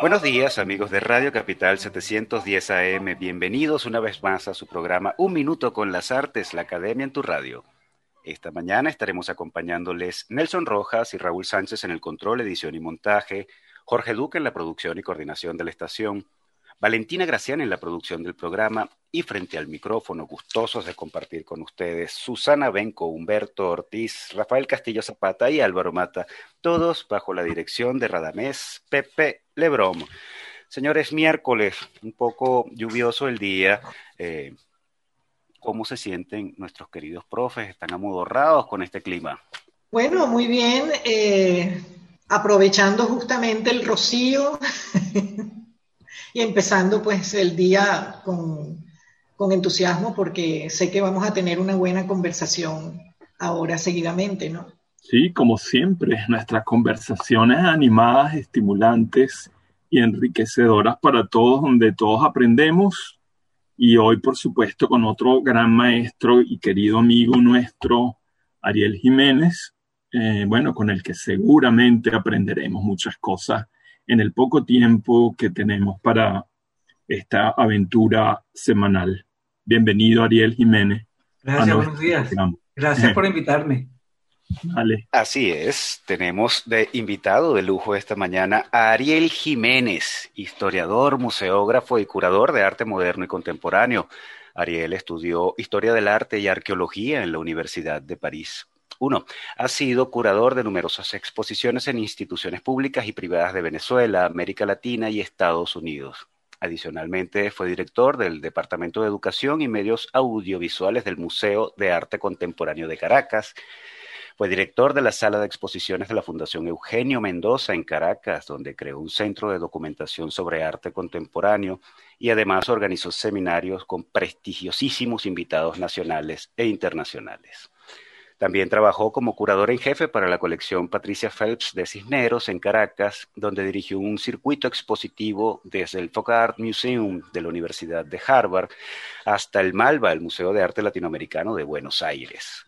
Buenos días amigos de Radio Capital 710 AM, bienvenidos una vez más a su programa Un Minuto con las Artes, la Academia en tu Radio. Esta mañana estaremos acompañándoles Nelson Rojas y Raúl Sánchez en el control, edición y montaje, Jorge Duque en la producción y coordinación de la estación, Valentina Gracián en la producción del programa y frente al micrófono, gustosos de compartir con ustedes, Susana Benco, Humberto Ortiz, Rafael Castillo Zapata y Álvaro Mata, todos bajo la dirección de Radamés Pepe Lebrom. Señores, miércoles, un poco lluvioso el día. Eh, ¿Cómo se sienten nuestros queridos profes? ¿Están amodorrados con este clima? Bueno, muy bien. Eh, aprovechando justamente el rocío y empezando pues el día con con entusiasmo porque sé que vamos a tener una buena conversación ahora seguidamente, ¿no? Sí, como siempre, nuestras conversaciones animadas, estimulantes y enriquecedoras para todos, donde todos aprendemos. Y hoy, por supuesto, con otro gran maestro y querido amigo nuestro, Ariel Jiménez, eh, bueno, con el que seguramente aprenderemos muchas cosas en el poco tiempo que tenemos para esta aventura semanal. Bienvenido, Ariel Jiménez. Gracias, buenos días. Gracias por invitarme. Vale. Así es, tenemos de invitado de lujo esta mañana a Ariel Jiménez, historiador, museógrafo y curador de arte moderno y contemporáneo. Ariel estudió Historia del Arte y Arqueología en la Universidad de París. Uno, ha sido curador de numerosas exposiciones en instituciones públicas y privadas de Venezuela, América Latina y Estados Unidos. Adicionalmente, fue director del Departamento de Educación y Medios Audiovisuales del Museo de Arte Contemporáneo de Caracas. Fue director de la sala de exposiciones de la Fundación Eugenio Mendoza en Caracas, donde creó un centro de documentación sobre arte contemporáneo y además organizó seminarios con prestigiosísimos invitados nacionales e internacionales. También trabajó como curador en jefe para la colección Patricia Phelps de Cisneros en Caracas, donde dirigió un circuito expositivo desde el Folk Art Museum de la Universidad de Harvard hasta el Malva, el Museo de Arte Latinoamericano de Buenos Aires.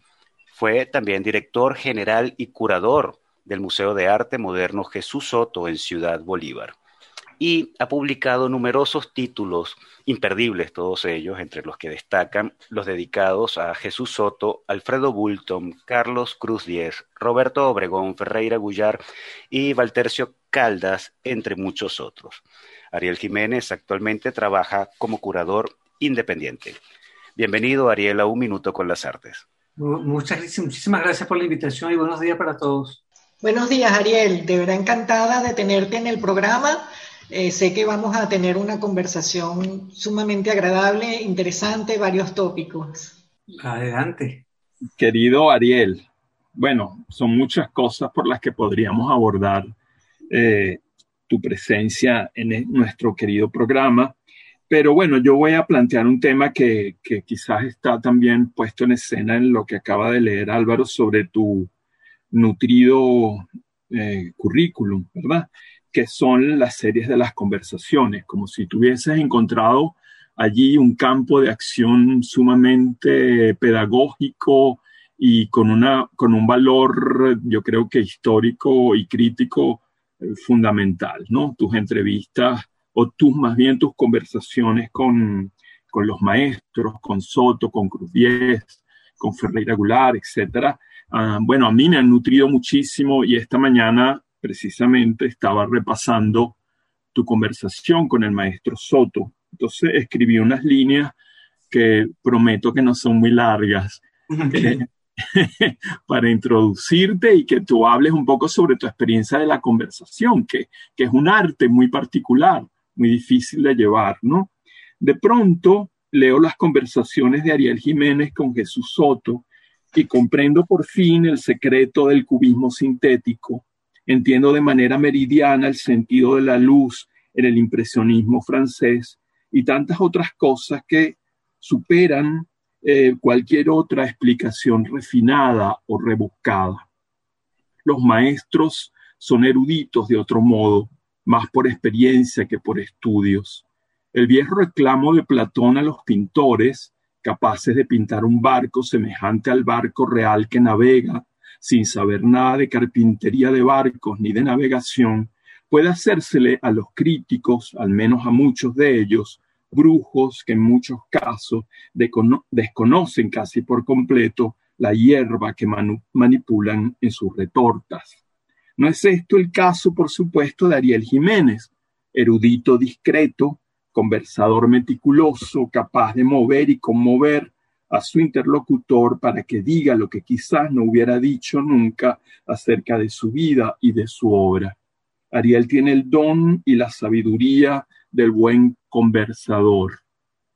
Fue también director general y curador del Museo de Arte Moderno Jesús Soto en Ciudad Bolívar y ha publicado numerosos títulos imperdibles, todos ellos, entre los que destacan los dedicados a Jesús Soto, Alfredo Bulton, Carlos Cruz Diez, Roberto Obregón, Ferreira Gullar y Valtercio Caldas, entre muchos otros. Ariel Jiménez actualmente trabaja como curador independiente. Bienvenido, Ariel, a Un Minuto con las Artes. Muchas, muchísimas gracias por la invitación y buenos días para todos. Buenos días, Ariel. De verdad encantada de tenerte en el programa eh, sé que vamos a tener una conversación sumamente agradable, interesante, varios tópicos. Adelante. Querido Ariel, bueno, son muchas cosas por las que podríamos abordar eh, tu presencia en nuestro querido programa, pero bueno, yo voy a plantear un tema que, quizás está también puesto en escena en lo que acaba de leer Álvaro sobre tu nutrido eh, currículum, ¿verdad? Que son las series de las conversaciones, como si tuvieses encontrado allí un campo de acción sumamente pedagógico y con, una, con un valor, yo creo que histórico y crítico eh, fundamental, ¿no? Tus entrevistas o tus, más bien tus conversaciones con, con los maestros, con Soto, con Cruz Diez, con Ferreira Goulart, etcétera. Ah, bueno, a mí me han nutrido muchísimo y esta mañana precisamente estaba repasando tu conversación con el maestro Soto. Entonces escribí unas líneas que prometo que no son muy largas eh, para introducirte y que tú hables un poco sobre tu experiencia de la conversación, que, que es un arte muy particular, muy difícil de llevar, ¿no? De pronto leo las conversaciones de Ariel Jiménez con Jesús Soto y comprendo por fin el secreto del cubismo sintético Entiendo de manera meridiana el sentido de la luz en el impresionismo francés y tantas otras cosas que superan eh, cualquier otra explicación refinada o rebuscada. Los maestros son eruditos de otro modo, más por experiencia que por estudios. El viejo reclamo de Platón a los pintores, capaces de pintar un barco semejante al barco real que navega, sin saber nada de carpintería de barcos ni de navegación, puede hacérsele a los críticos, al menos a muchos de ellos, brujos que en muchos casos desconocen casi por completo la hierba que manipulan en sus retortas. No es esto el caso, por supuesto, de Ariel Jiménez, erudito discreto, conversador meticuloso, capaz de mover y conmover a su interlocutor para que diga lo que quizás no hubiera dicho nunca acerca de su vida y de su obra. Ariel tiene el don y la sabiduría del buen conversador.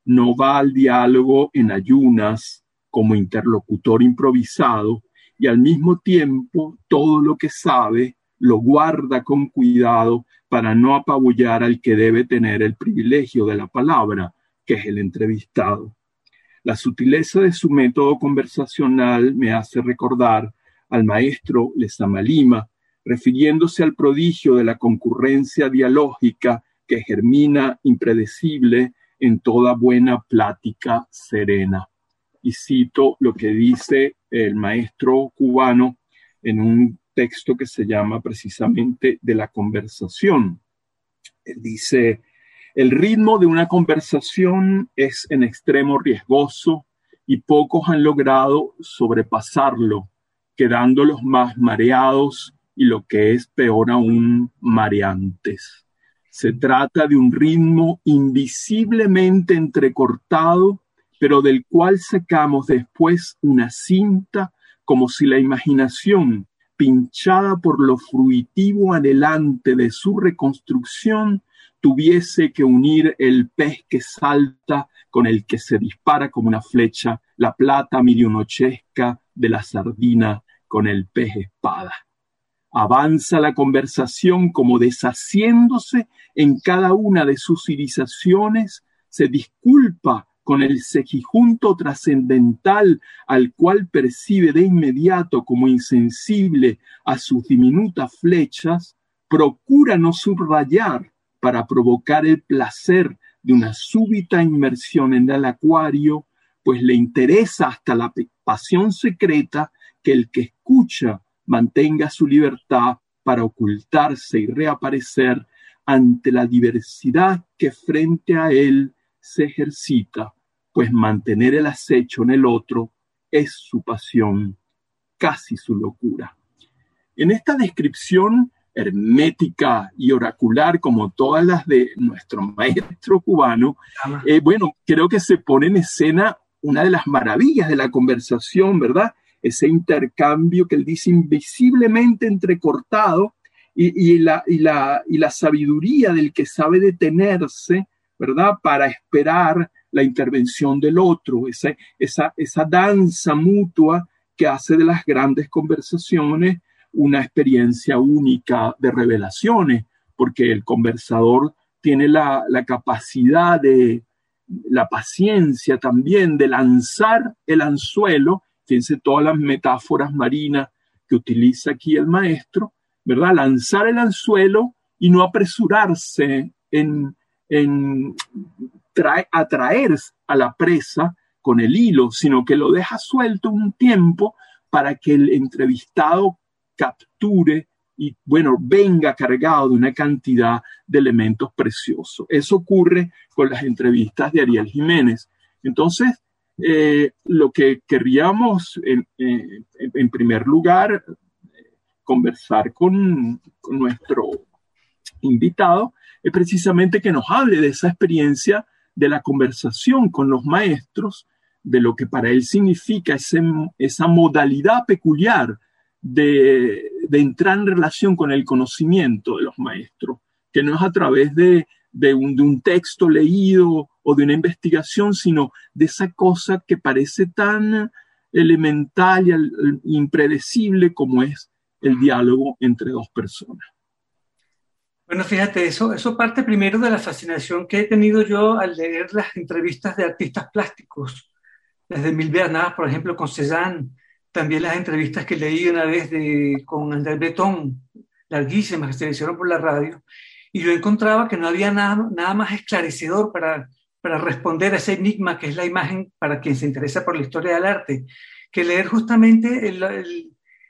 No va al diálogo en ayunas como interlocutor improvisado y al mismo tiempo todo lo que sabe lo guarda con cuidado para no apabullar al que debe tener el privilegio de la palabra, que es el entrevistado. La sutileza de su método conversacional me hace recordar al maestro Lezama Lima, refiriéndose al prodigio de la concurrencia dialógica que germina impredecible en toda buena plática serena. Y cito lo que dice el maestro cubano en un texto que se llama precisamente de la conversación. Él dice, el ritmo de una conversación es en extremo riesgoso y pocos han logrado sobrepasarlo, quedándolos más mareados y lo que es peor aún, mareantes. Se trata de un ritmo invisiblemente entrecortado, pero del cual sacamos después una cinta como si la imaginación pinchada por lo fruitivo adelante de su reconstrucción, tuviese que unir el pez que salta con el que se dispara como una flecha, la plata milionochesca de la sardina con el pez espada. Avanza la conversación como deshaciéndose en cada una de sus civilizaciones, se disculpa con el sejijunto trascendental al cual percibe de inmediato como insensible a sus diminutas flechas, procura no subrayar para provocar el placer de una súbita inmersión en el acuario, pues le interesa hasta la pasión secreta que el que escucha mantenga su libertad para ocultarse y reaparecer ante la diversidad que frente a él se ejercita pues mantener el acecho en el otro es su pasión, casi su locura. En esta descripción hermética y oracular como todas las de nuestro maestro cubano, eh, bueno, creo que se pone en escena una de las maravillas de la conversación, ¿verdad? Ese intercambio que él dice invisiblemente entrecortado y, la, y, la, y la sabiduría del que sabe detenerse, ¿verdad? Para esperar la intervención del otro, esa, esa, esa danza mutua que hace de las grandes conversaciones una experiencia única de revelaciones, porque el conversador tiene la, la capacidad de, la paciencia también de lanzar el anzuelo, fíjense todas las metáforas marinas que utiliza aquí el maestro, ¿verdad? Lanzar el anzuelo y no apresurarse en, en atraer a la presa con el hilo, sino que lo deja suelto un tiempo para que el entrevistado capture y, bueno, venga cargado de una cantidad de elementos preciosos. Eso ocurre con las entrevistas de Ariel Jiménez. Entonces, eh, lo que querríamos, en, en primer lugar, conversar con, con, nuestro invitado, es precisamente que nos hable de esa experiencia de la conversación con los maestros, de lo que para él significa esa modalidad peculiar de, entrar en relación con el conocimiento de los maestros, que no es a través de, un, de un texto leído o de una investigación, sino de esa cosa que parece tan elemental y impredecible como es el diálogo entre dos personas. Bueno, fíjate, eso, eso parte primero de la fascinación que he tenido yo al leer las entrevistas de artistas plásticos, desde Mil Bernard, por ejemplo, con Cézanne, también las entrevistas que leí una vez de, con André Breton, larguísimas, que se hicieron por la radio, y yo encontraba que no había nada, nada más esclarecedor para, para responder a ese enigma que es la imagen para quien se interesa por la historia del arte, que leer justamente el,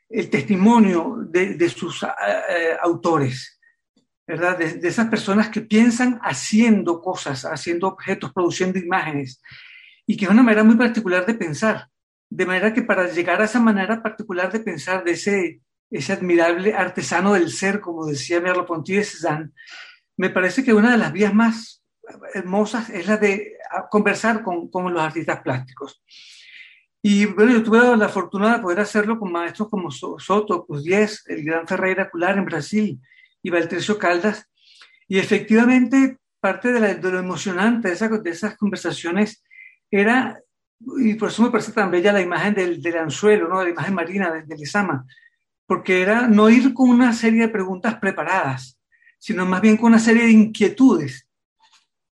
el, testimonio de, de sus uh, autores ¿verdad? De, esas personas que piensan haciendo cosas, haciendo objetos, produciendo imágenes, y que es una manera muy particular de pensar. De manera que para llegar a esa manera particular de pensar, de ese, ese admirable artesano del ser, como decía Merleau-Ponty de Cézanne, me parece que una de las vías más hermosas es la de conversar con, con los artistas plásticos. Y bueno, yo tuve la fortuna de poder hacerlo con maestros como Soto, pues Diez, el gran Ferreira Cular en Brasil, y Valtercio Caldas. Y efectivamente, parte de, lo emocionante de, de, esas conversaciones era, y por eso me parece tan bella la imagen del, del anzuelo, ¿no? la imagen marina del, del Isama, porque era no ir con una serie de preguntas preparadas, sino más bien con una serie de inquietudes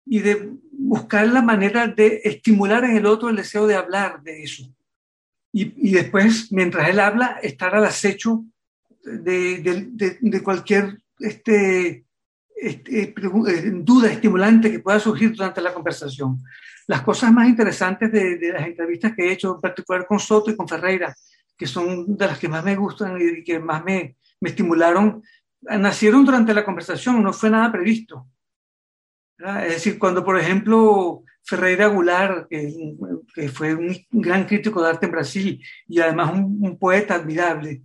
y de buscar la manera de estimular en el otro el deseo de hablar de eso. Y, y después, mientras él habla, estar al acecho de, de, de, cualquier este, este, eh, duda estimulante que pueda surgir durante la conversación. Las cosas más interesantes de, las entrevistas que he hecho, en particular con Soto y con Ferreira, que son de las que más me gustan y que más me, estimularon, nacieron durante la conversación, no fue nada previsto. Es decir, cuando, por ejemplo, Ferreira Goulart, que, fue un gran crítico de arte en Brasil y además un poeta admirable,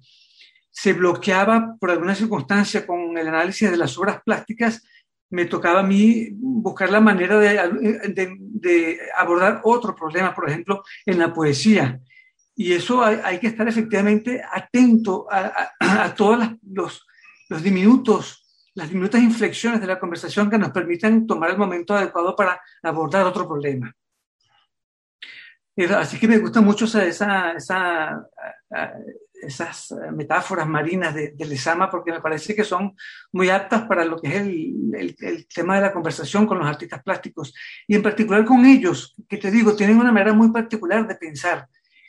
se bloqueaba por alguna circunstancia con el análisis de las obras plásticas, me tocaba a mí buscar la manera de, de, abordar otro problema, por ejemplo, en la poesía. Y eso hay, que estar efectivamente atento a, a, a todos los, los diminutos, las diminutas inflexiones de la conversación que nos permitan tomar el momento adecuado para abordar otro problema. Así que me gusta mucho esa, esa esas eh, metáforas marinas de, de porque me parece que son muy aptas para lo que es el, el, tema de la conversación con los artistas plásticos y en particular con ellos, que te digo, tienen una manera muy particular de pensar,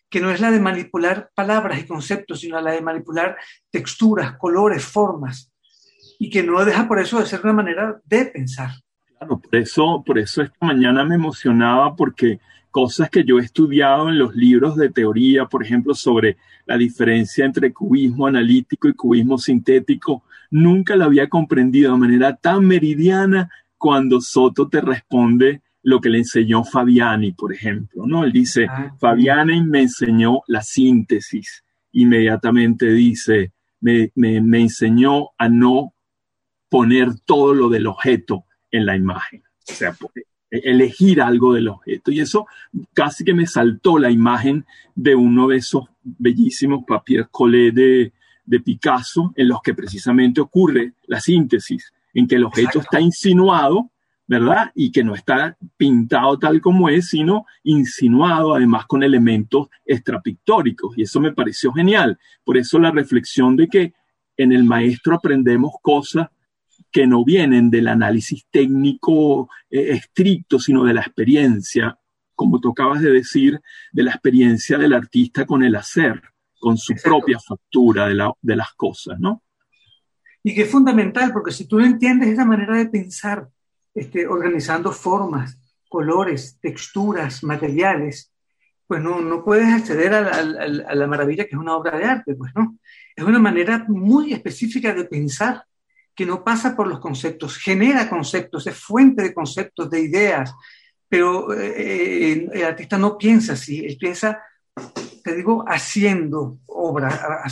que no es la de manipular palabras y conceptos, sino la de manipular texturas, colores, formas, y que no deja por eso de ser una manera de pensar. Claro, por eso, por eso esta mañana me emocionaba porque cosas que yo he estudiado en los libros de teoría, por ejemplo, sobre la diferencia entre cubismo analítico y cubismo sintético, nunca la había comprendido de manera tan meridiana cuando Soto te responde lo que le enseñó Fabiani, por ejemplo, ¿no? Él dice, ah, Fabiani me enseñó la síntesis, inmediatamente dice, me, me, me enseñó a no poner todo lo del objeto en la imagen. O sea, elegir algo del objeto. Y eso casi que me saltó la imagen de uno de esos bellísimos papier collé de, de Picasso, en los que precisamente ocurre la síntesis, en que el objeto está insinuado, ¿verdad? Y que no está pintado tal como es, sino insinuado además con elementos extrapictóricos. Y eso me pareció genial. Por eso la reflexión de que en el maestro aprendemos cosas que no vienen del análisis técnico eh, estricto, sino de la experiencia, como tú acabas de decir, de la experiencia del artista con el hacer, con su Exacto. propia factura de, la, de, las cosas, ¿no? Y que es fundamental, porque si tú no entiendes esa manera de pensar, este, organizando formas, colores, texturas, materiales, pues no, no puedes acceder a la, a la maravilla que es una obra de arte, pues no. Es una manera muy específica de pensar que no pasa por los conceptos, genera conceptos, es fuente de conceptos, de ideas, pero eh, el artista no piensa así, él piensa, te digo, haciendo obra,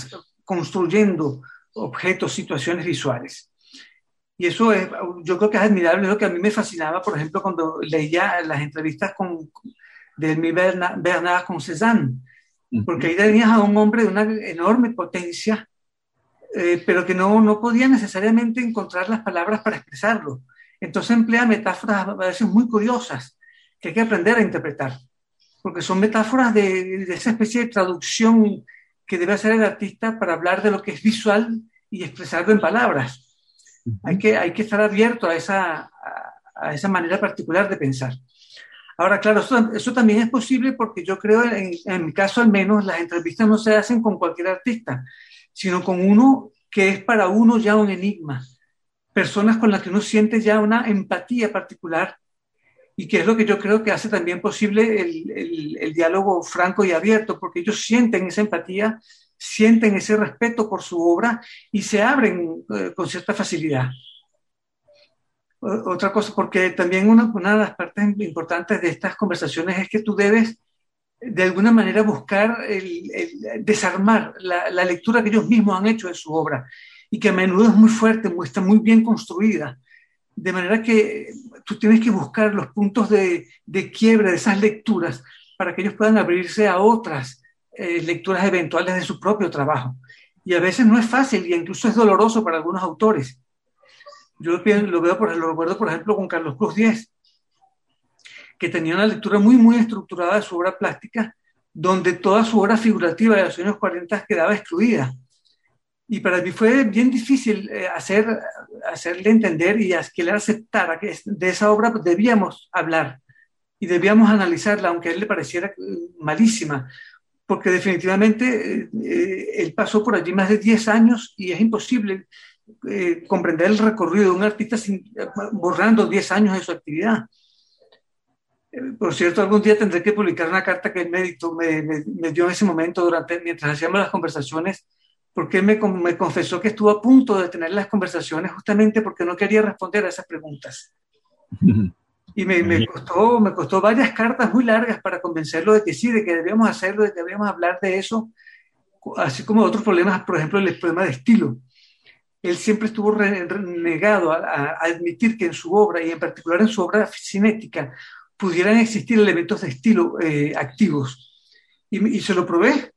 construyendo objetos, situaciones visuales. Y eso es, yo creo que es admirable, es lo que a mí me fascinaba, por ejemplo, cuando leía las entrevistas con, de mi Bernard, Bernard con Cézanne, porque ahí tenías a un hombre de una enorme potencia, eh, pero que no, no podía necesariamente encontrar las palabras para expresarlo. Entonces emplea metáforas a veces muy curiosas que hay que aprender a interpretar, porque son metáforas de, de esa especie de traducción que debe hacer el artista para hablar de lo que es visual y expresarlo en palabras. Hay que, hay que estar abierto a esa, a, esa manera particular de pensar. Ahora, claro, eso, también es posible porque yo creo, en, en, mi caso al menos, las entrevistas no se hacen con cualquier artista, sino con uno que es para uno ya un enigma. Personas con las que uno siente ya una empatía particular y que es lo que yo creo que hace también posible el, el, diálogo franco y abierto, porque ellos sienten esa empatía, sienten ese respeto por su obra y se abren eh, con cierta facilidad. Otra cosa, porque también una, una, de las partes importantes de estas conversaciones es que tú debes de alguna manera buscar el, desarmar la, lectura que ellos mismos han hecho de su obra y que a menudo es muy fuerte, está muy bien construida. De manera que tú tienes que buscar los puntos de, de quiebre de esas lecturas para que ellos puedan abrirse a otras eh, lecturas eventuales de su propio trabajo. Y a veces no es fácil y incluso es doloroso para algunos autores. Yo lo, veo por, lo recuerdo, por ejemplo, con Carlos Cruz Díez, que tenía una lectura muy, muy estructurada de su obra plástica, donde toda su obra figurativa de los años 40 quedaba excluida. Y para mí fue bien difícil eh, hacer, hacerle entender y que él aceptara que de esa obra debíamos hablar y debíamos analizarla, aunque a él le pareciera eh, malísima, porque definitivamente eh, él pasó por allí más de 10 años y es imposible comprender el recorrido de un artista sin, borrando 10 años de su actividad. Por cierto, algún día tendré que publicar una carta que él me, me, me dio en ese momento durante, mientras hacíamos las conversaciones porque me, me confesó que estuvo a punto de tener las conversaciones justamente porque no quería responder a esas preguntas. Y me, me, costó, me costó varias cartas muy largas para convencerlo de que sí, de que debíamos hacerlo, de que debíamos hablar de eso, así como otros problemas, por ejemplo, el problema de estilo. Él siempre estuvo negado a, admitir que en su obra, y en particular en su obra cinética, pudieran existir elementos de estilo eh, activos. Y, se lo probé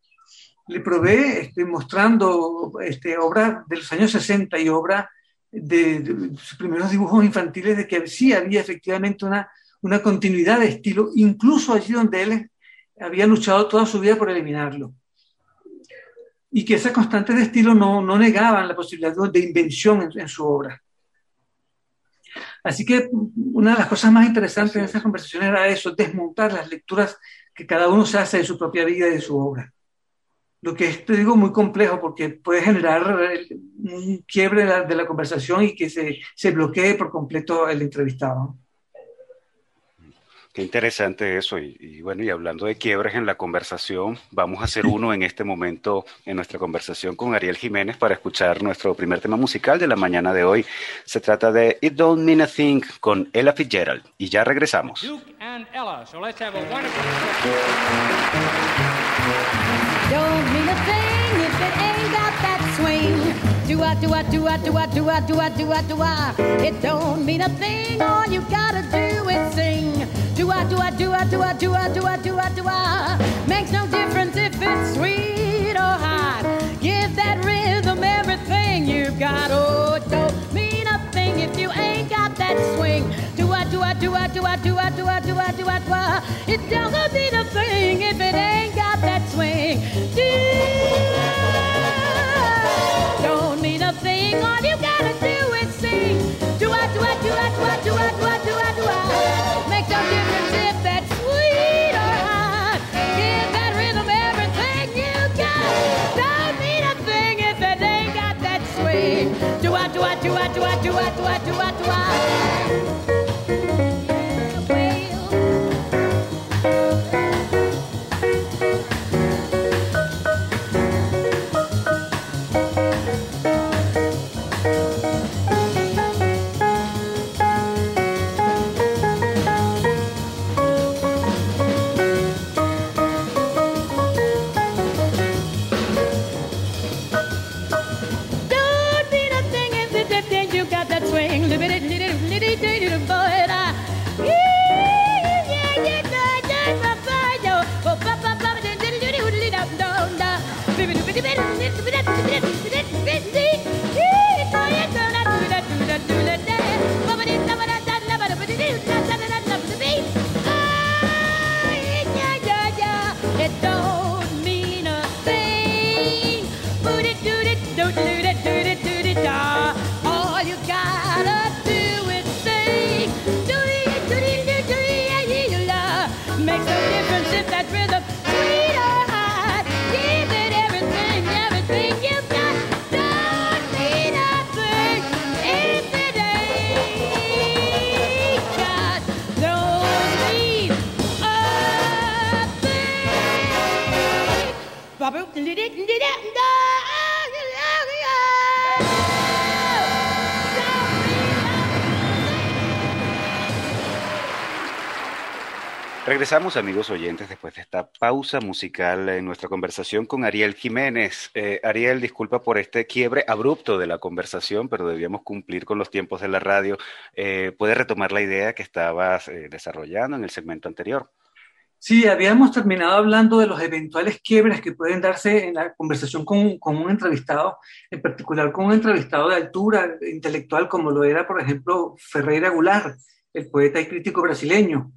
le probé este, mostrando este, obras de los años 60 y obras de, sus primeros dibujos infantiles de que sí había efectivamente una, una continuidad de estilo, incluso allí donde él había luchado toda su vida por eliminarlo. Y que esas constantes de estilo no, no negaban la posibilidad de invención en, en, su obra. Así que una de las cosas más interesantes en esas conversaciones era eso, desmontar las lecturas que cada uno se hace de su propia vida y de su obra lo que es, te digo, muy complejo porque puede generar un quiebre de la, conversación y que se, se, bloquee por completo el entrevistado. Qué interesante eso. Y, bueno, y hablando de quiebres en la conversación, vamos a hacer uno en este momento en nuestra conversación con Ariel Jiménez para escuchar nuestro primer tema musical de la mañana de hoy. Se trata de It Don't Mean a Thing con Ella Fitzgerald. Y ya regresamos. Duke and Ella. So let's have a wonderful... Don't mean a thing if it ain't got that swing. Do I, do I, do I, do I, do I, do I, do I, do I. It don't mean a thing, all you gotta do is sing. Do I, do I, do I, do I, do I, do I, do I, do I. Makes no difference if it's sweet or hot. Give that rhythm everything you've got. Oh, it don't mean a thing if you ain't got that swing. Do I, do I, do I, do I, do I, do I, do I, do I, do I. It don't mean a thing if it ain't got that swing. Don't Regresamos, amigos oyentes, después de esta pausa musical en nuestra conversación con Ariel Jiménez. Eh, Ariel, disculpa por este quiebre abrupto de la conversación, pero debíamos cumplir con los tiempos de la radio. Eh, ¿Puedes retomar la idea que estabas eh, desarrollando en el segmento anterior? Sí, habíamos terminado hablando de los eventuales quiebres que pueden darse en la conversación con, con, un entrevistado, en particular con un entrevistado de altura intelectual como lo era, por ejemplo, Ferreira Goulart, el poeta y crítico brasileño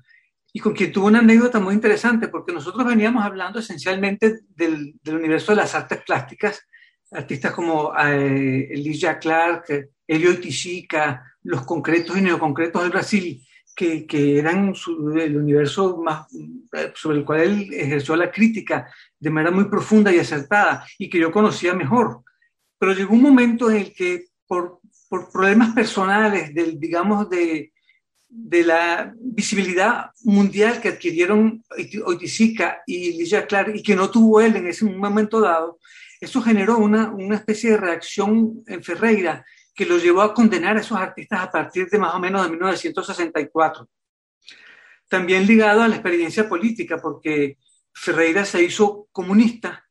y con quien tuvo una anécdota muy interesante, porque nosotros veníamos hablando esencialmente del, del universo de las artes plásticas, artistas como eh, Elijah Clark, Elio Tichica, los concretos y neoconcretos del Brasil, que, que eran el universo más, eh, sobre el cual él ejerció la crítica de manera muy profunda y acertada, y que yo conocía mejor. Pero llegó un momento en el que por, por problemas personales, del, digamos, de, de la visibilidad mundial que adquirieron Oiticica y Ligia Clark y que no tuvo él en ese momento dado, eso generó una, una especie de reacción en Ferreira que lo llevó a condenar a esos artistas a partir de más o menos de 1964. También ligado a la experiencia política, porque Ferreira se hizo comunista,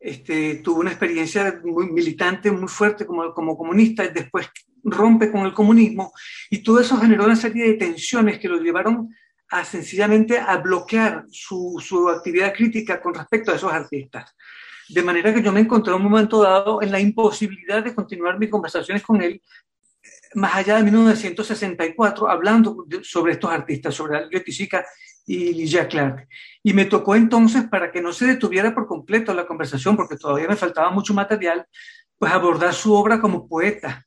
este, tuvo una experiencia muy militante, muy fuerte como, como comunista, después rompe con el comunismo y todo eso generó una serie de tensiones que lo llevaron a sencillamente a bloquear su, su actividad crítica con respecto a esos artistas. De manera que yo me encontré en un momento dado en la imposibilidad de continuar mis conversaciones con él más allá de 1964, hablando sobre estos artistas, sobre Alio Tizica y Ligia Clark. Y me tocó entonces, para que no se detuviera por completo la conversación, porque todavía me faltaba mucho material, pues abordar su obra como poeta,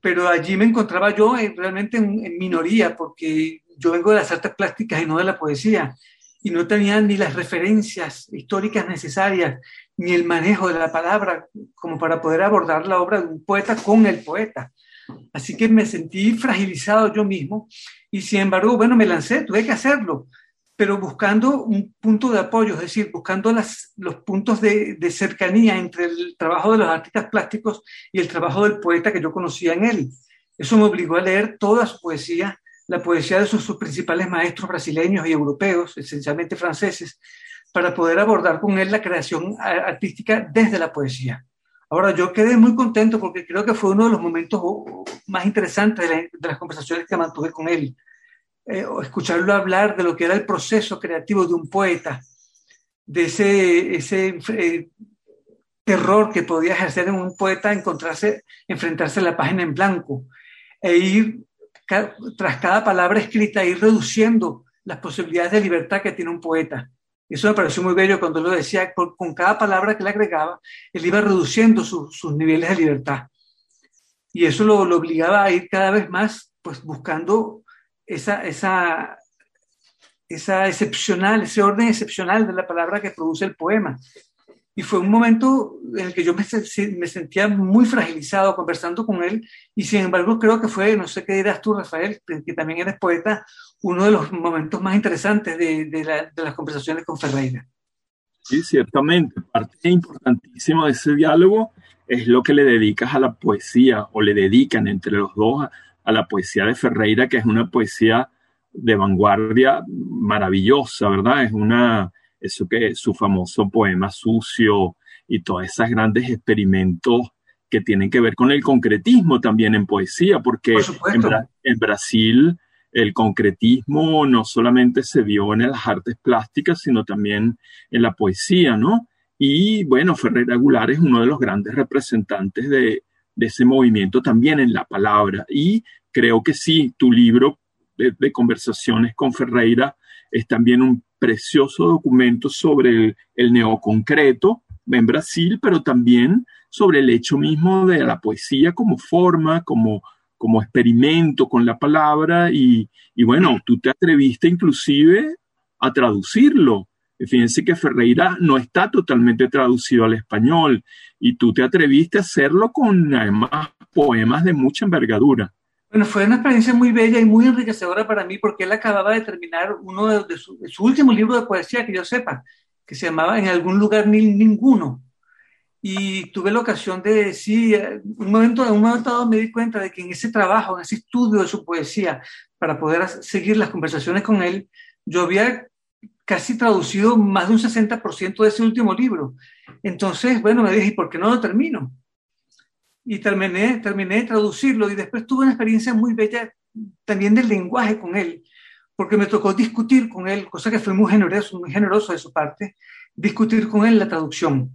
pero allí me encontraba yo eh, realmente en, minoría, porque yo vengo de las artes plásticas y no de la poesía, y no tenía ni las referencias históricas necesarias, ni el manejo de la palabra como para poder abordar la obra de un poeta con el poeta. Así que me sentí fragilizado yo mismo y sin embargo, bueno, me lancé, tuve que hacerlo pero buscando un punto de apoyo, es decir, buscando las, los puntos de, cercanía entre el trabajo de los artistas plásticos y el trabajo del poeta que yo conocía en él. Eso me obligó a leer toda su poesía, la poesía de sus principales maestros brasileños y europeos, esencialmente franceses, para poder abordar con él la creación artística desde la poesía. Ahora, yo quedé muy contento porque creo que fue uno de los momentos más interesantes de, de las conversaciones que mantuve con él eh, escucharlo hablar de lo que era el proceso creativo de un poeta, de ese, ese eh, terror que podía ejercer en un poeta encontrarse, enfrentarse a la página en blanco e ir tras cada palabra escrita, ir reduciendo las posibilidades de libertad que tiene un poeta. Eso me pareció muy bello cuando lo decía, con cada palabra que le agregaba, él iba reduciendo sus niveles de libertad. Y eso lo, lo, obligaba a ir cada vez más, pues buscando esa, esa, esa excepcional, ese orden excepcional de la palabra que produce el poema. Y fue un momento en el que yo me, me, sentía muy fragilizado conversando con él y sin embargo creo que fue, no sé qué dirás tú Rafael, que también eres poeta, uno de los momentos más interesantes de, de, la, de las conversaciones con Ferreira. Sí, ciertamente. Parte importantísima de ese diálogo es lo que le dedicas a la poesía o le dedican entre los dos a la poesía de Ferreira, que es una poesía de vanguardia maravillosa, ¿verdad? Es una, eso que su famoso poema sucio y todos esos grandes experimentos que tienen que ver con el concretismo también en poesía, porque en, en, Brasil el concretismo no solamente se vio en las artes plásticas, sino también en la poesía, ¿no? Y bueno, Ferreira Goulart es uno de los grandes representantes de, de ese movimiento también en la palabra. Y creo que sí, tu libro de, conversaciones con Ferreira es también un precioso documento sobre el, neoconcreto en Brasil, pero también sobre el hecho mismo de la poesía como forma, como, como experimento con la palabra. Y, y bueno, tú te atreviste inclusive a traducirlo. Fíjense que Ferreira no está totalmente traducido al español y tú te atreviste a hacerlo con además poemas de mucha envergadura. Bueno, fue una experiencia muy bella y muy enriquecedora para mí porque él acababa de terminar uno de, su, último libro de poesía que yo sepa, que se llamaba En algún lugar ni ninguno. Y tuve la ocasión de, sí, un momento, en un momento dado me di cuenta de que en ese trabajo, en ese estudio de su poesía, para poder seguir las conversaciones con él, yo había casi traducido más de un 60% de ese último libro. Entonces, bueno, me dije, ¿y por qué no lo termino? Y terminé, terminé de traducirlo y después tuve una experiencia muy bella también del lenguaje con él, porque me tocó discutir con él, cosa que fue muy generoso, muy generoso de su parte, discutir con él la traducción.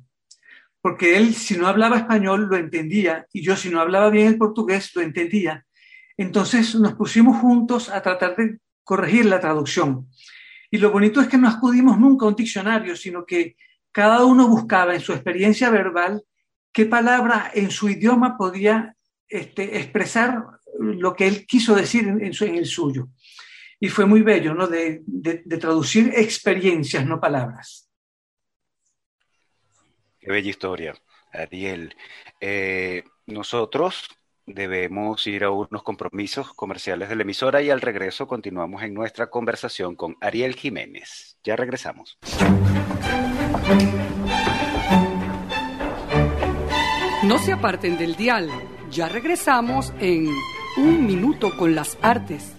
Porque él, si no hablaba español, lo entendía, y yo, si no hablaba bien el portugués, lo entendía. Entonces nos pusimos juntos a tratar de corregir la traducción. Y lo bonito es que no acudimos nunca a un diccionario, sino que cada uno buscaba en su experiencia verbal qué palabra en su idioma podía este, expresar lo que él quiso decir en, el suyo. Y fue muy bello, ¿no? De, traducir experiencias, no palabras. Bella historia, Ariel. Eh, nosotros debemos ir a unos compromisos comerciales de la emisora y al regreso continuamos en nuestra conversación con Ariel Jiménez. Ya regresamos. No se aparten del dial. Ya regresamos en Un Minuto con las Artes.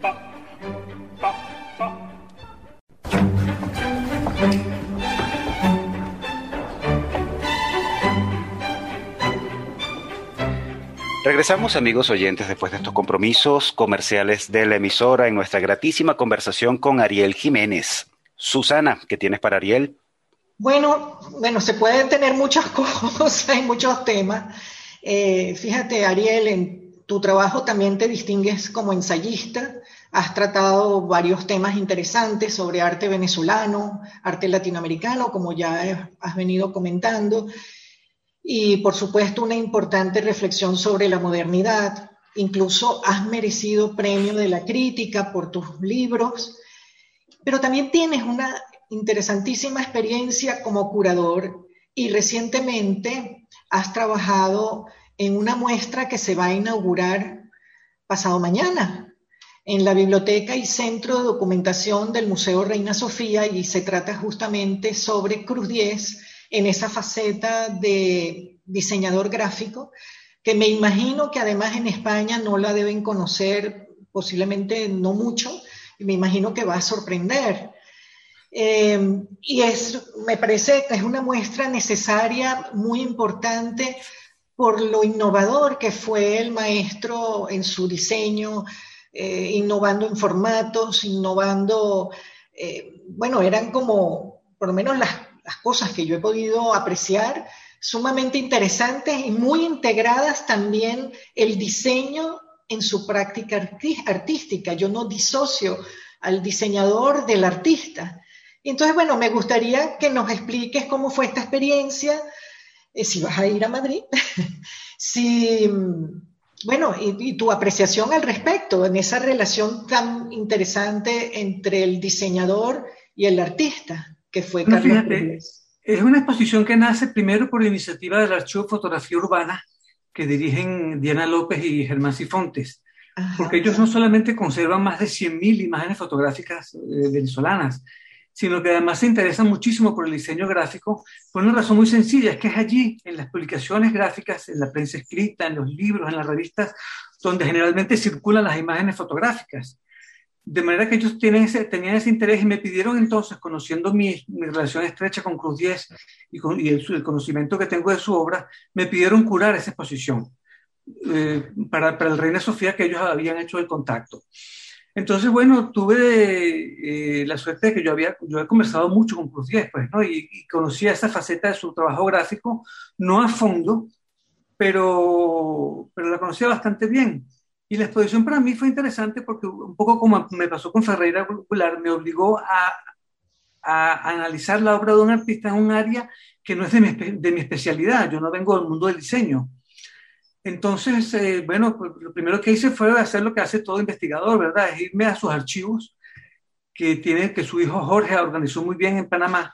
Regresamos amigos oyentes después de estos compromisos comerciales de la emisora en nuestra gratísima conversación con Ariel Jiménez. Susana, ¿qué tienes para Ariel? Bueno, bueno, se pueden tener muchas cosas y muchos temas. Eh, fíjate, Ariel, en tu trabajo también te distingues como ensayista. Has tratado varios temas interesantes sobre arte venezolano, arte latinoamericano, como ya has venido comentando y por supuesto una importante reflexión sobre la modernidad. Incluso has merecido premio de la crítica por tus libros, pero también tienes una interesantísima experiencia como curador y recientemente has trabajado en una muestra que se va a inaugurar pasado mañana en la Biblioteca y Centro de Documentación del Museo Reina Sofía y se trata justamente sobre Cruz 10 en esa faceta de diseñador gráfico, que me imagino que además en España no la deben conocer, posiblemente no mucho, y me imagino que va a sorprender. Eh, y es, me parece que es una muestra necesaria, muy importante, por lo innovador que fue el maestro en su diseño, eh, innovando en formatos, innovando, eh, bueno, eran como, por lo menos las las cosas que yo he podido apreciar, sumamente interesantes y muy integradas también el diseño en su práctica artística. Yo no disocio al diseñador del artista. Entonces, bueno, me gustaría que nos expliques cómo fue esta experiencia, eh, si vas a ir a Madrid, si, bueno, y, tu apreciación al respecto, en esa relación tan interesante entre el diseñador y el artista que fue Es una exposición que nace primero por iniciativa del Archivo Fotografía Urbana, que dirigen Diana López y Germán Sifontes, porque ellos no solamente conservan más de 100.000 imágenes fotográficas eh, venezolanas, sino que además se interesan muchísimo por el diseño gráfico por una razón muy sencilla, es que es allí, en las publicaciones gráficas, en la prensa escrita, en los libros, en las revistas, donde generalmente circulan las imágenes fotográficas. De manera que ellos tienen ese, tenían ese interés y me pidieron entonces, conociendo mi, relación estrecha con Cruz 10 y, con, y el, conocimiento que tengo de su obra, me pidieron curar esa exposición eh, para, para, el Reina Sofía que ellos habían hecho el contacto. Entonces, bueno, tuve eh, la suerte de que yo había yo conversado mucho con Cruz 10, pues. Y, conocía esa faceta de su trabajo gráfico, no a fondo, pero la conocía bastante bien. Y la exposición para mí fue interesante porque un poco como me pasó con Ferreira Popular, me obligó a, a, analizar la obra de un artista en un área que no es de mi, de mi especialidad. Yo no vengo del mundo del diseño. Entonces, eh, bueno, pues, lo primero que hice fue hacer lo que hace todo investigador, ¿verdad? Es irme a sus archivos que tiene que su hijo Jorge organizó muy bien en Panamá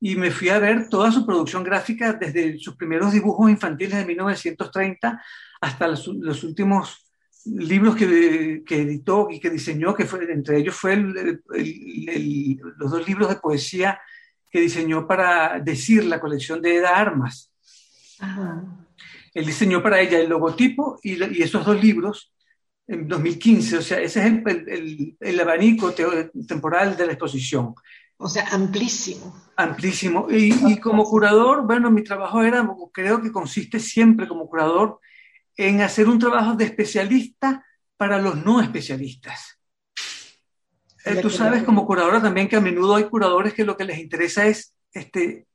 y me fui a ver toda su producción gráfica desde sus primeros dibujos infantiles de 1930 hasta los, últimos libros que, que, editó y que diseñó, que fue, entre ellos fue los dos libros de poesía que diseñó para decir la colección de Eda Armas. Él diseñó para ella el logotipo y, y, esos dos libros en 2015, o sea, ese es el, el abanico temporal de la exposición. O sea, amplísimo. Amplísimo. Y, como curador, bueno, mi trabajo era, creo que consiste siempre como curador en hacer un trabajo de especialista para los no especialistas. Eh, tú sabes como curadora también que a menudo hay curadores que lo que les interesa es, este,